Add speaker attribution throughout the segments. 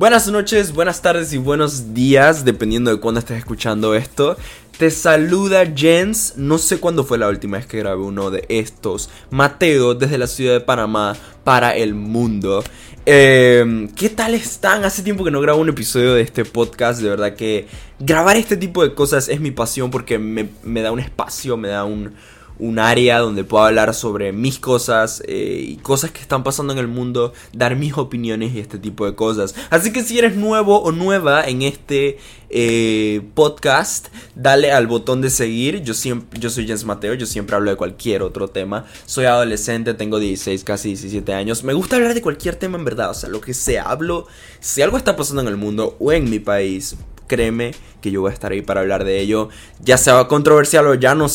Speaker 1: Buenas noches, buenas tardes y buenos días, dependiendo de cuándo estés escuchando esto. Te saluda Jens, no sé cuándo fue la última vez que grabé uno de estos. Mateo, desde la ciudad de Panamá, para el mundo. Eh, ¿Qué tal están? Hace tiempo que no grabo un episodio de este podcast, de verdad que grabar este tipo de cosas es mi pasión porque me da un espacio, me da un un área donde puedo hablar sobre mis cosas eh, y cosas que están pasando en el mundo, dar mis opiniones y este tipo de cosas. Así que si eres nuevo o nueva en este eh, podcast, dale al botón de seguir. Yo, siempre, yo soy Jens Mateo, yo siempre hablo de cualquier otro tema. Soy adolescente, tengo 16, casi 17 años. Me gusta hablar de cualquier tema en verdad, o sea, lo que sea. Hablo, si algo está pasando en el mundo o en mi país, créeme que yo voy a estar ahí para hablar de ello. Ya sea controversial o ya no,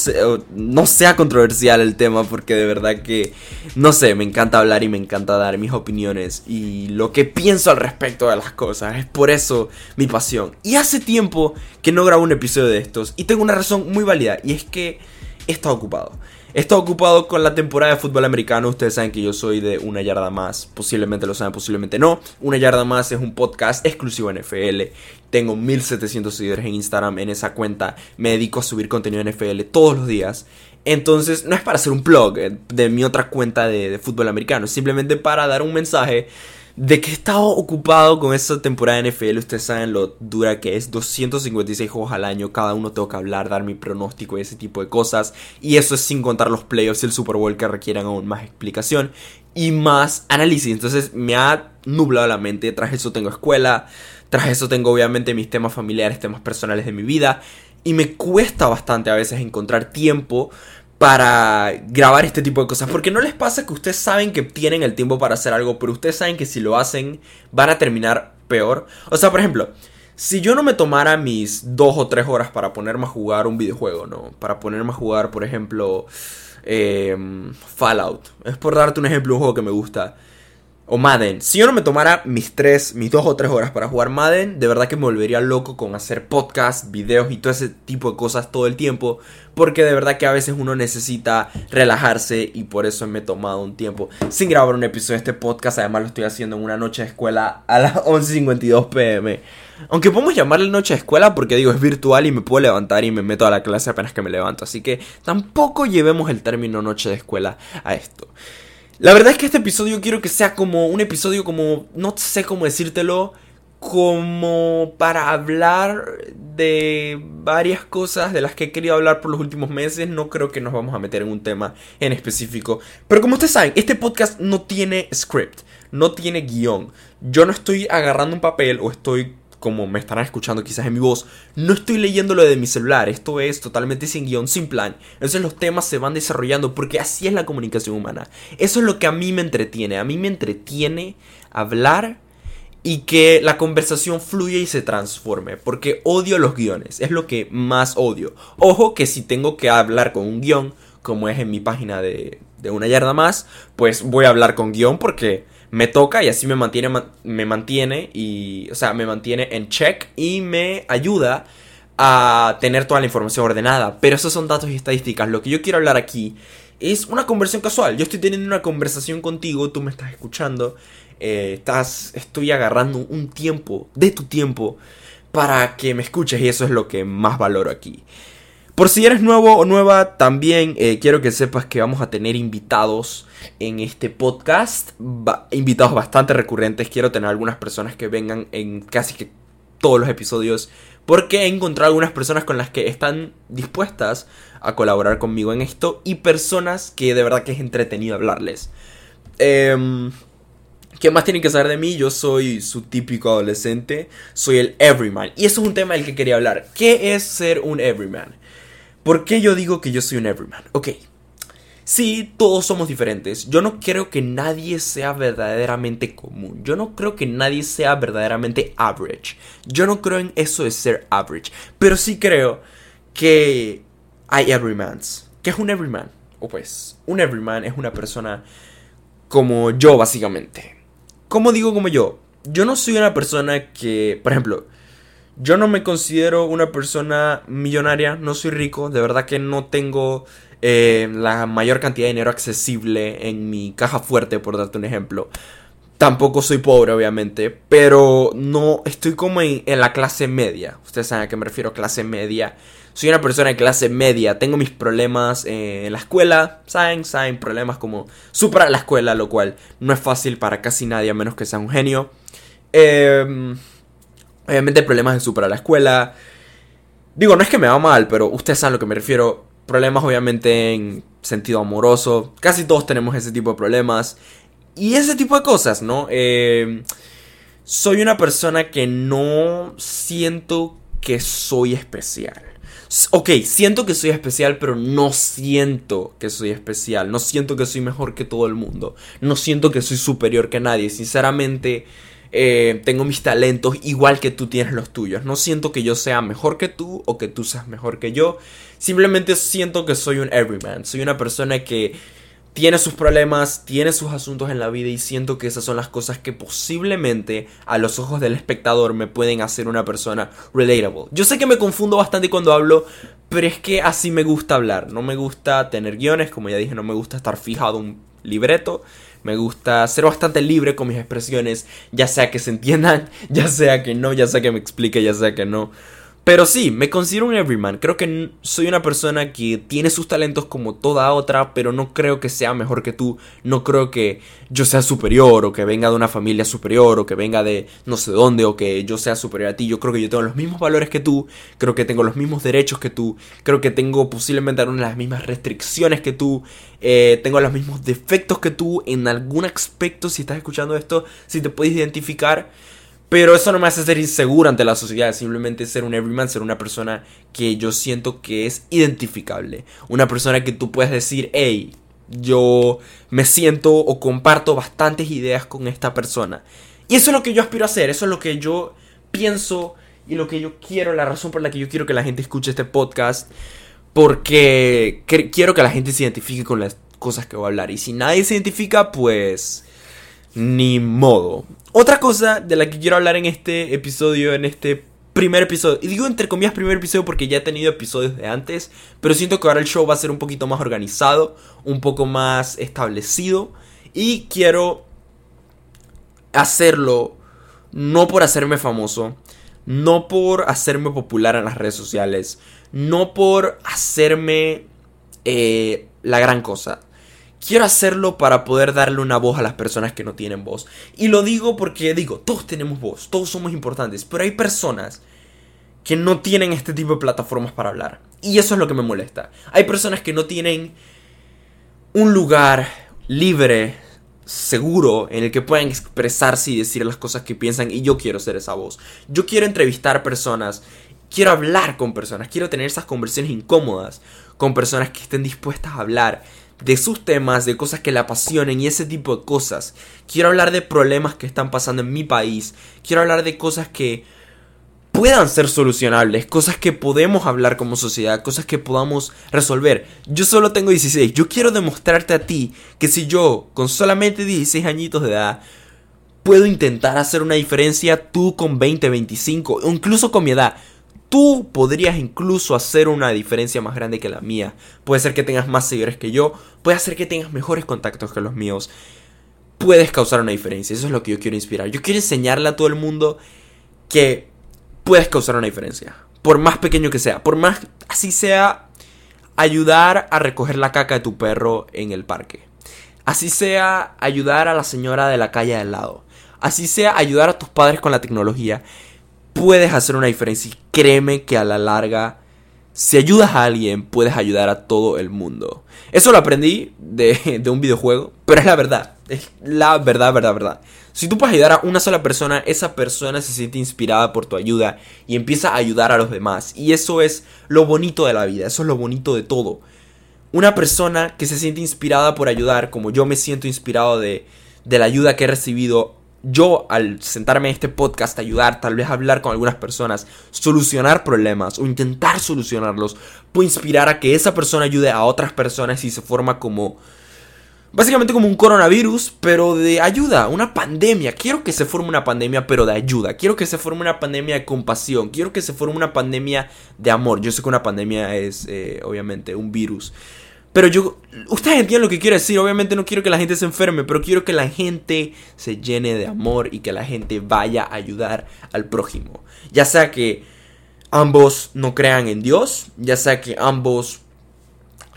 Speaker 1: no sea controversial el tema, porque de verdad que, no sé, me encanta hablar y me encanta dar mis opiniones y lo que pienso al respecto de las cosas. Es por eso mi pasión. Y hace tiempo que no grabo un episodio de estos y tengo una razón muy válida y es que he estado ocupado. Estado ocupado con la temporada de fútbol americano. Ustedes saben que yo soy de Una Yarda Más. Posiblemente lo saben, posiblemente no. Una Yarda Más es un podcast exclusivo NFL. Tengo 1700 seguidores en Instagram. En esa cuenta me dedico a subir contenido NFL todos los días. Entonces, no es para hacer un blog eh, de mi otra cuenta de, de fútbol americano. Es simplemente para dar un mensaje de que he estado ocupado con esta temporada de NFL, ustedes saben lo dura que es, 256 juegos al año, cada uno tengo que hablar, dar mi pronóstico y ese tipo de cosas, y eso es sin contar los playoffs y el Super Bowl que requieran aún más explicación y más análisis, entonces me ha nublado la mente, tras eso tengo escuela, tras eso tengo obviamente mis temas familiares, temas personales de mi vida, y me cuesta bastante a veces encontrar tiempo para grabar este tipo de cosas. Porque no les pasa que ustedes saben que tienen el tiempo para hacer algo, pero ustedes saben que si lo hacen van a terminar peor. O sea, por ejemplo, si yo no me tomara mis dos o tres horas para ponerme a jugar un videojuego, ¿no? Para ponerme a jugar, por ejemplo, em, Fallout. Es por darte un ejemplo, un juego que me gusta o Madden. Si yo no me tomara mis tres, mis dos o tres horas para jugar Madden, de verdad que me volvería loco con hacer podcasts, videos y todo ese tipo de cosas todo el tiempo. Porque de verdad que a veces uno necesita relajarse y por eso me he tomado un tiempo sin grabar un episodio de este podcast. Además lo estoy haciendo en una noche de escuela a las 11.52 pm. Aunque podemos llamarle noche de escuela porque digo es virtual y me puedo levantar y me meto a la clase apenas que me levanto. Así que tampoco llevemos el término noche de escuela a esto. La verdad es que este episodio quiero que sea como un episodio como, no sé cómo decírtelo, como para hablar de varias cosas de las que he querido hablar por los últimos meses. No creo que nos vamos a meter en un tema en específico. Pero como ustedes saben, este podcast no tiene script, no tiene guion. Yo no estoy agarrando un papel o estoy como me estarán escuchando quizás en mi voz, no estoy leyendo lo de mi celular, esto es totalmente sin guion, sin plan. Entonces los temas se van desarrollando porque así es la comunicación humana. Eso es lo que a mí me entretiene, a mí me entretiene hablar y que la conversación fluya y se transforme, porque odio los guiones, es lo que más odio. Ojo que si tengo que hablar con un guion, como es en mi página de, de una yarda más, pues voy a hablar con guion porque me toca y así me mantiene, me mantiene y, o sea, me mantiene en check y me ayuda a tener toda la información ordenada. Pero esos son datos y estadísticas. Lo que yo quiero hablar aquí es una conversión casual. Yo estoy teniendo una conversación contigo, tú me estás escuchando, eh, estás, estoy agarrando un tiempo de tu tiempo para que me escuches y eso es lo que más valoro aquí. Por si eres nuevo o nueva, también eh, quiero que sepas que vamos a tener invitados en este podcast. invitados bastante recurrentes. Quiero tener algunas personas que vengan en casi que todos los episodios. Porque he encontrado algunas personas con las que están dispuestas a colaborar conmigo en esto. Y personas que de verdad que es entretenido hablarles. Eh, ¿Qué más tienen que saber de mí? Yo soy su típico adolescente. Soy el everyman. Y eso es un tema del que quería hablar. ¿Qué es ser un everyman? ¿Por qué yo digo que yo soy un everyman? Ok. Sí, todos somos diferentes. Yo no creo que nadie sea verdaderamente común. Yo no creo que nadie sea verdaderamente average. Yo no creo en eso de ser average. Pero sí creo que hay everymans. ¿Qué es un everyman? O pues, un everyman es una persona como yo, básicamente. ¿Cómo digo como yo? Yo no soy una persona que, por ejemplo, yo no me considero una persona millonaria, no soy rico, de verdad que no tengo eh, la mayor cantidad de dinero accesible en mi caja fuerte, por darte un ejemplo. Tampoco soy pobre, obviamente, pero no estoy como en, la clase media. Ustedes saben a qué me refiero, clase media. Soy una persona de clase media, tengo mis problemas en la escuela, saben, saben, problemas como superar la escuela, lo cual no es fácil para casi nadie a menos que sea un genio. Em, obviamente problemas de superar la escuela. Digo, no es que me va mal, pero ustedes saben a lo que me refiero. Problemas obviamente en sentido amoroso. Casi todos tenemos ese tipo de problemas. Y ese tipo de cosas, ¿no? Eh, soy una persona que no siento que soy especial. Ok, siento que soy especial, pero no siento que soy especial. No siento que soy mejor que todo el mundo. No siento que soy superior que nadie. Sinceramente, eh, tengo mis talentos igual que tú tienes los tuyos. No siento que yo sea mejor que tú o que tú seas mejor que yo. Simplemente siento que soy un everyman. Soy una persona que tiene sus problemas, tiene sus asuntos en la vida y siento que esas son las cosas que posiblemente a los ojos del espectador me pueden hacer una persona relatable. Yo sé que me confundo bastante cuando hablo, pero es que así me gusta hablar. No me gusta tener guiones, como ya dije, no me gusta estar fijado un libreto. Me gusta ser bastante libre con mis expresiones, ya sea que se entiendan, ya sea que no, ya sea que me explique, ya sea que no. Pero sí, me considero un everyman. Creo que soy una persona que tiene sus talentos como toda otra, pero no creo que sea mejor que tú. No creo que yo sea superior o que venga de una familia superior o que venga de no sé dónde o que yo sea superior a ti. Yo creo que yo tengo los mismos valores que tú, creo que tengo los mismos derechos que tú, creo que tengo posiblemente algunas de las mismas restricciones que tú, eh, tengo los mismos defectos que tú en algún aspecto. Si estás escuchando esto, si te puedes identificar. Pero eso no me hace ser inseguro ante la sociedad, simplemente ser un everyman, ser una persona que yo siento que es identificable. Una persona que tú puedes decir, hey, yo me siento o comparto bastantes ideas con esta persona. Y eso es lo que yo aspiro a hacer, eso es lo que yo pienso y lo que yo quiero, la razón por la que yo quiero que la gente escuche este podcast. Porque quiero que la gente se identifique con las cosas que voy a hablar. Y si nadie se identifica, pues... Ni modo. Otra cosa de la que quiero hablar en este episodio, en este primer episodio, y digo entre comillas primer episodio porque ya he tenido episodios de antes, pero siento que ahora el show va a ser un poquito más organizado, un poco más establecido, y quiero hacerlo no por hacerme famoso, no por hacerme popular en las redes sociales, no por hacerme eh, la gran cosa, Quiero hacerlo para poder darle una voz a las personas que no tienen voz. Y lo digo porque digo, todos tenemos voz, todos somos importantes, pero hay personas que no tienen este tipo de plataformas para hablar. Y eso es lo que me molesta. Hay personas que no tienen un lugar libre, seguro, en el que puedan expresarse y decir las cosas que piensan y yo quiero ser esa voz. Yo quiero entrevistar personas, quiero hablar con personas, quiero tener esas conversaciones incómodas con personas que estén dispuestas a hablar de sus temas, de cosas que le apasionen y ese tipo de cosas. Quiero hablar de problemas que están pasando en mi país. Quiero hablar de cosas que puedan ser solucionables, cosas que podemos hablar como sociedad, cosas que podamos resolver. Yo solo tengo 16. Yo quiero demostrarte a ti que si yo, con solamente 16 añitos de edad, puedo intentar hacer una diferencia, tú con 20, 25, o incluso con mi edad, tú podrías incluso hacer una diferencia más grande que la mía. Puede ser que tengas más seguidores que yo, puede ser que tengas mejores contactos que los míos. Puedes causar una diferencia, eso es lo que yo quiero inspirar. Yo quiero enseñarle a todo el mundo que puedes causar una diferencia, por más pequeño que sea, por más así sea ayudar a recoger la caca de tu perro en el parque. Así sea ayudar a la señora de la calle al lado. Así sea ayudar a tus padres con la tecnología puedes hacer una diferencia y créeme que a la larga, si ayudas a alguien, puedes ayudar a todo el mundo. Eso lo aprendí de, un videojuego, pero es la verdad. Es la verdad, verdad, verdad. Si tú puedes ayudar a una sola persona, esa persona se siente inspirada por tu ayuda y empieza a ayudar a los demás. Y eso es lo bonito de la vida, eso es lo bonito de todo. Una persona que se siente inspirada por ayudar, como yo me siento inspirado de, de la ayuda que he recibido, yo al sentarme en este podcast, ayudar, tal vez hablar con algunas personas, solucionar problemas o intentar solucionarlos, puedo inspirar a que esa persona ayude a otras personas y se forma como... Básicamente como un coronavirus, pero de ayuda, una pandemia. Quiero que se forme una pandemia, pero de ayuda. Quiero que se forme una pandemia de compasión. Quiero que se forme una pandemia de amor. Yo sé que una pandemia es, eh, obviamente, un virus. Pero yo, ustedes entienden lo que quiero decir, obviamente no quiero que la gente se enferme, pero quiero que la gente se llene de amor y que la gente vaya a ayudar al prójimo. Ya sea que ambos no crean en Dios, ya sea que ambos,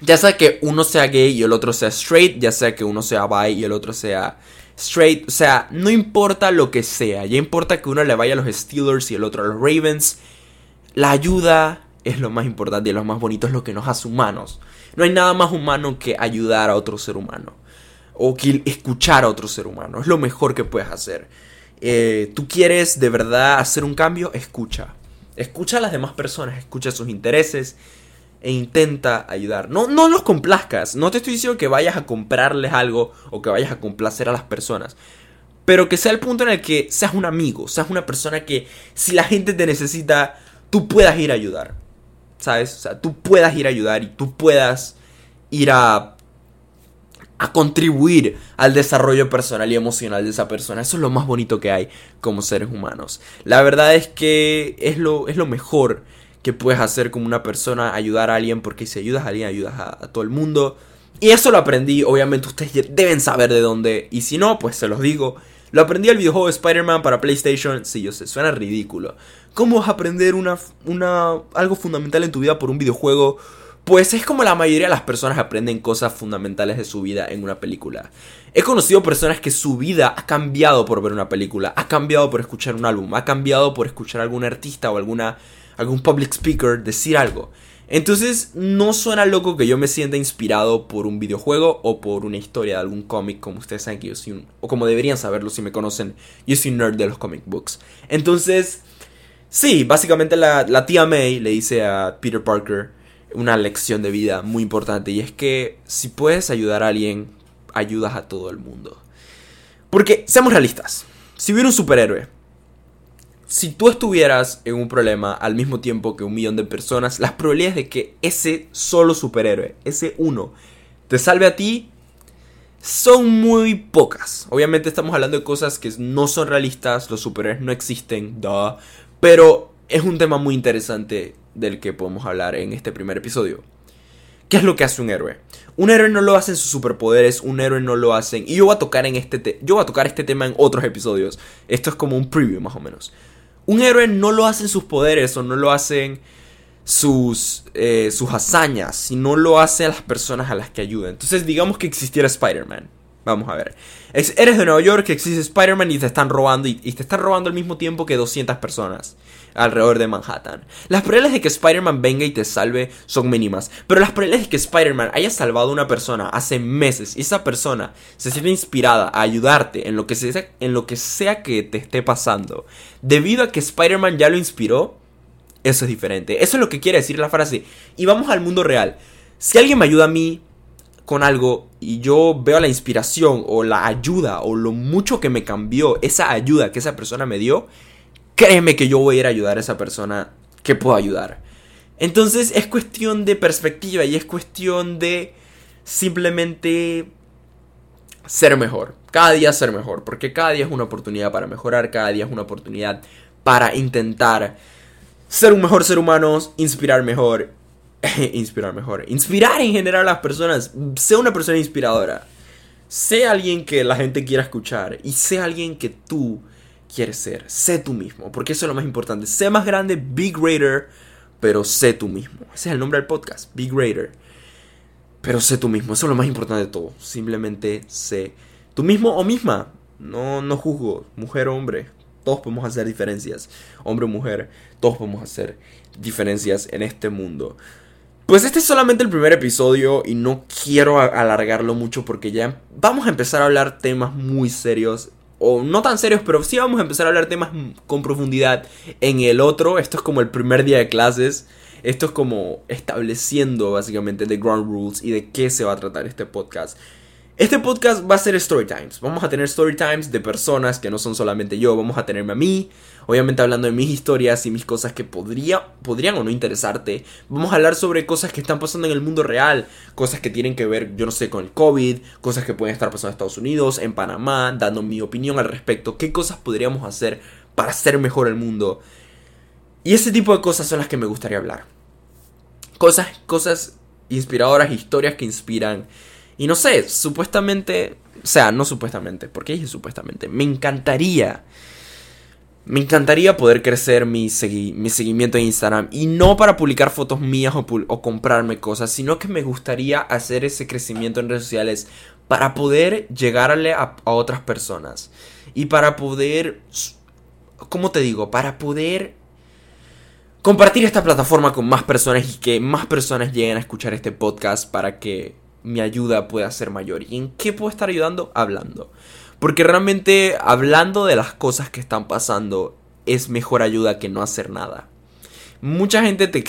Speaker 1: ya sea que uno sea gay y el otro sea straight, ya sea que uno sea bi y el otro sea straight, o sea, no importa lo que sea, ya importa que uno le vaya a los Steelers y el otro a los Ravens, la ayuda es lo más importante y lo más bonito es lo que nos hace humanos. No hay nada más humano que ayudar a otro ser humano. O que escuchar a otro ser humano. Es lo mejor que puedes hacer. Eh, Tú quieres de verdad hacer un cambio, escucha. Escucha a las demás personas, escucha sus intereses e intenta ayudar. No, no los complazcas. No te estoy diciendo que vayas a comprarles algo o que vayas a complacer a las personas. Pero que sea el punto en el que seas un amigo, seas una persona que si la gente te necesita, tú puedas ir a ayudar. ¿Sabes? O sea, tú puedas ir a ayudar y tú puedas ir a, a contribuir al desarrollo personal y emocional de esa persona. Eso es lo más bonito que hay como seres humanos. La verdad es que es lo, es lo mejor que puedes hacer como una persona, ayudar a alguien, porque si ayudas a alguien, ayudas a, a todo el mundo. Y eso lo aprendí, obviamente ustedes deben saber de dónde, y si no, pues se los digo. Lo aprendí al videojuego de Spider-Man para PlayStation. Sí, yo sé, suena ridículo. ¿Cómo vas a aprender una, una, algo fundamental en tu vida por un videojuego? Pues es como la mayoría de las personas aprenden cosas fundamentales de su vida en una película. He conocido personas que su vida ha cambiado por ver una película, ha cambiado por escuchar un álbum, ha cambiado por escuchar a algún artista o alguna, algún public speaker decir algo. Entonces no suena loco que yo me sienta inspirado por un videojuego o por una historia de algún cómic, como ustedes saben que yo soy un, o como deberían saberlo si me conocen, yo soy un nerd de los comic books. Entonces, sí, básicamente la, la tía May le dice a Peter Parker una lección de vida muy importante y es que si puedes ayudar a alguien, ayudas a todo el mundo. Porque, seamos realistas, si hubiera un superhéroe si tú estuvieras en un problema al mismo tiempo que un millón de personas, las probabilidades de que ese solo superhéroe, ese uno, te salve a ti son muy pocas. Obviamente estamos hablando de cosas que no son realistas, los superhéroes no existen, duh, pero es un tema muy interesante del que podemos hablar en este primer episodio. ¿Qué es lo que hace un héroe? Un héroe no lo hacen sus superpoderes, un héroe no lo hacen. Y yo voy a tocar en este yo voy a tocar este tema en otros episodios. Esto es como un preview más o menos. Un héroe no lo hacen sus poderes o no lo hacen sus, eh, sus hazañas, sino lo hace a las personas a las que ayuda. Entonces, digamos que existiera Spider-Man. Vamos a ver. eres de Nueva York, existe Spider-Man y te están robando. Y, te están robando al mismo tiempo que 200 personas alrededor de Manhattan. Las probabilidades de que Spider-Man venga y te salve son mínimas. Pero las probabilidades de que Spider-Man haya salvado a una persona hace meses y esa persona se siente inspirada a ayudarte en lo que sea, en lo que, sea que te esté pasando, debido a que Spider-Man ya lo inspiró, eso es diferente. Eso es lo que quiere decir la frase. Y vamos al mundo real. Si alguien me ayuda a mí, con algo y yo veo la inspiración o la ayuda o lo mucho que me cambió esa ayuda que esa persona me dio, créeme que yo voy a ir a ayudar a esa persona que puedo ayudar. Entonces es cuestión de perspectiva y es cuestión de simplemente ser mejor. Cada día ser mejor, porque cada día es una oportunidad para mejorar, cada día es una oportunidad para intentar ser un mejor ser humano, inspirar mejor inspirar mejor. Inspirar en general a las personas. Sé una persona inspiradora. Sé alguien que la gente quiera escuchar. Y sé alguien que tú quieres ser. Sé tú mismo. Porque eso es lo más importante. Sé más grande, Big Raider. Pero sé tú mismo. Ese es el nombre del podcast. Big Raider. Pero sé tú mismo. Eso es lo más importante de todo. Simplemente sé tú mismo o misma. No, no juzgo. Mujer o hombre. Todos podemos hacer diferencias. Hombre o mujer. Todos podemos hacer diferencias en este mundo. Pues este es solamente el primer episodio y no quiero alargarlo mucho porque ya vamos a empezar a hablar temas muy serios. O no tan serios, pero sí vamos a empezar a hablar temas con profundidad en el otro. Esto es como el primer día de clases. Esto es como estableciendo básicamente the ground rules y de qué se va a tratar este podcast. Este podcast va a ser story times. Vamos a tener story times de personas que no son solamente yo. Vamos a tenerme a mí, obviamente hablando de mis historias y mis cosas que podría, podrían o no interesarte. Vamos a hablar sobre cosas que están pasando en el mundo real, cosas que tienen que ver, yo no sé, con el COVID, cosas que pueden estar pasando en Estados Unidos, en Panamá, dando mi opinión al respecto. ¿Qué cosas podríamos hacer para hacer mejor el mundo? Y ese tipo de cosas son las que me gustaría hablar. Cosas, cosas inspiradoras, historias que inspiran. Y no sé, supuestamente, o sea, no supuestamente, porque dije supuestamente, me encantaría me encantaría poder crecer mi, mi, seguimiento en Instagram. Y no para publicar fotos mías o, comprarme cosas, sino que me gustaría hacer ese crecimiento en redes sociales para poder llegarle a otras personas. Y para poder... ¿Cómo te digo? Para poder compartir esta plataforma con más personas y que más personas lleguen a escuchar este podcast para que mi ayuda pueda ser mayor. ¿Y en qué puedo estar ayudando? Hablando. Porque realmente hablando de las cosas que están pasando es mejor ayuda que no hacer nada. Mucha gente te,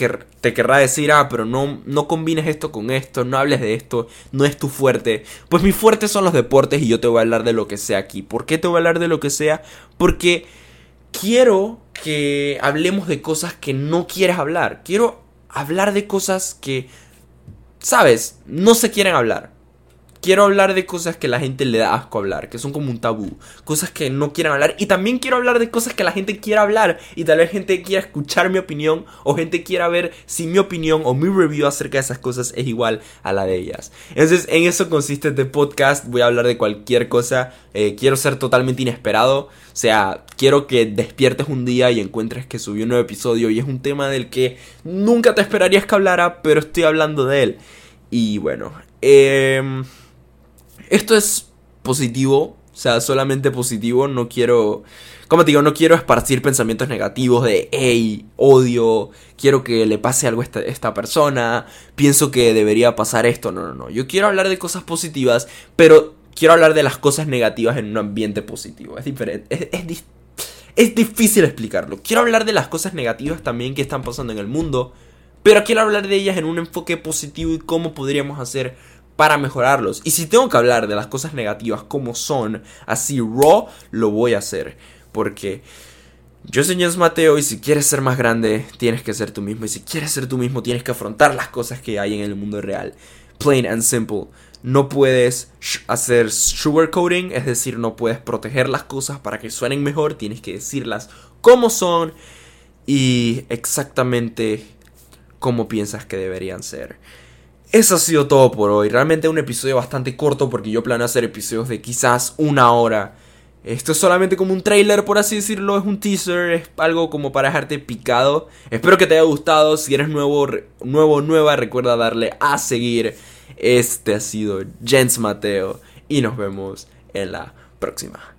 Speaker 1: querrá decir, ah, pero no, no combines esto con esto, no hables de esto, no es tu fuerte. Pues mi fuerte son los deportes y yo te voy a hablar de lo que sea aquí. ¿Por qué te voy a hablar de lo que sea? Porque quiero que hablemos de cosas que no quieres hablar. Quiero hablar de cosas que, sabes, no se quieren hablar. Quiero hablar de cosas que la gente le da asco hablar, que son como un tabú, cosas que no quieren hablar. Y también quiero hablar de cosas que la gente quiera hablar y tal vez gente quiera escuchar mi opinión o gente quiera ver si mi opinión o mi review acerca de esas cosas es igual a la de ellas. Entonces, en eso consiste este podcast. Voy a hablar de cualquier cosa. Eh, quiero ser totalmente inesperado. O sea, quiero que despiertes un día y encuentres que subí un nuevo episodio y es un tema del que nunca te esperarías que hablara, pero estoy hablando de él. Y bueno, eh esto es positivo, o sea, solamente positivo, no quiero... Como te digo, no quiero esparcir pensamientos negativos de, hey, odio, quiero que le pase algo a esta, persona, pienso que debería pasar esto, no, no, no. Yo quiero hablar de cosas positivas, pero quiero hablar de las cosas negativas en un ambiente positivo. Es diferente, es, es difícil explicarlo. Quiero hablar de las cosas negativas también que están pasando en el mundo, pero quiero hablar de ellas en un enfoque positivo y cómo podríamos hacer para mejorarlos. Y si tengo que hablar de las cosas negativas como son, así raw, lo voy a hacer. Porque yo soy Jens Mateo y si quieres ser más grande, tienes que ser tú mismo. Y si quieres ser tú mismo, tienes que afrontar las cosas que hay en el mundo real. Plain and simple. No puedes hacer sugarcoating, es decir, no puedes proteger las cosas para que suenen mejor, tienes que decirlas como son y exactamente como piensas que deberían ser. Eso ha sido todo por hoy. Realmente un episodio bastante corto porque yo planeo hacer episodios de quizás una hora. Esto es solamente como un trailer, por así decirlo, es un teaser, es algo como para dejarte picado. Espero que te haya gustado. Si eres nuevo, nuevo, nueva, recuerda darle a seguir. Este ha sido Jens Mateo y nos vemos en la próxima.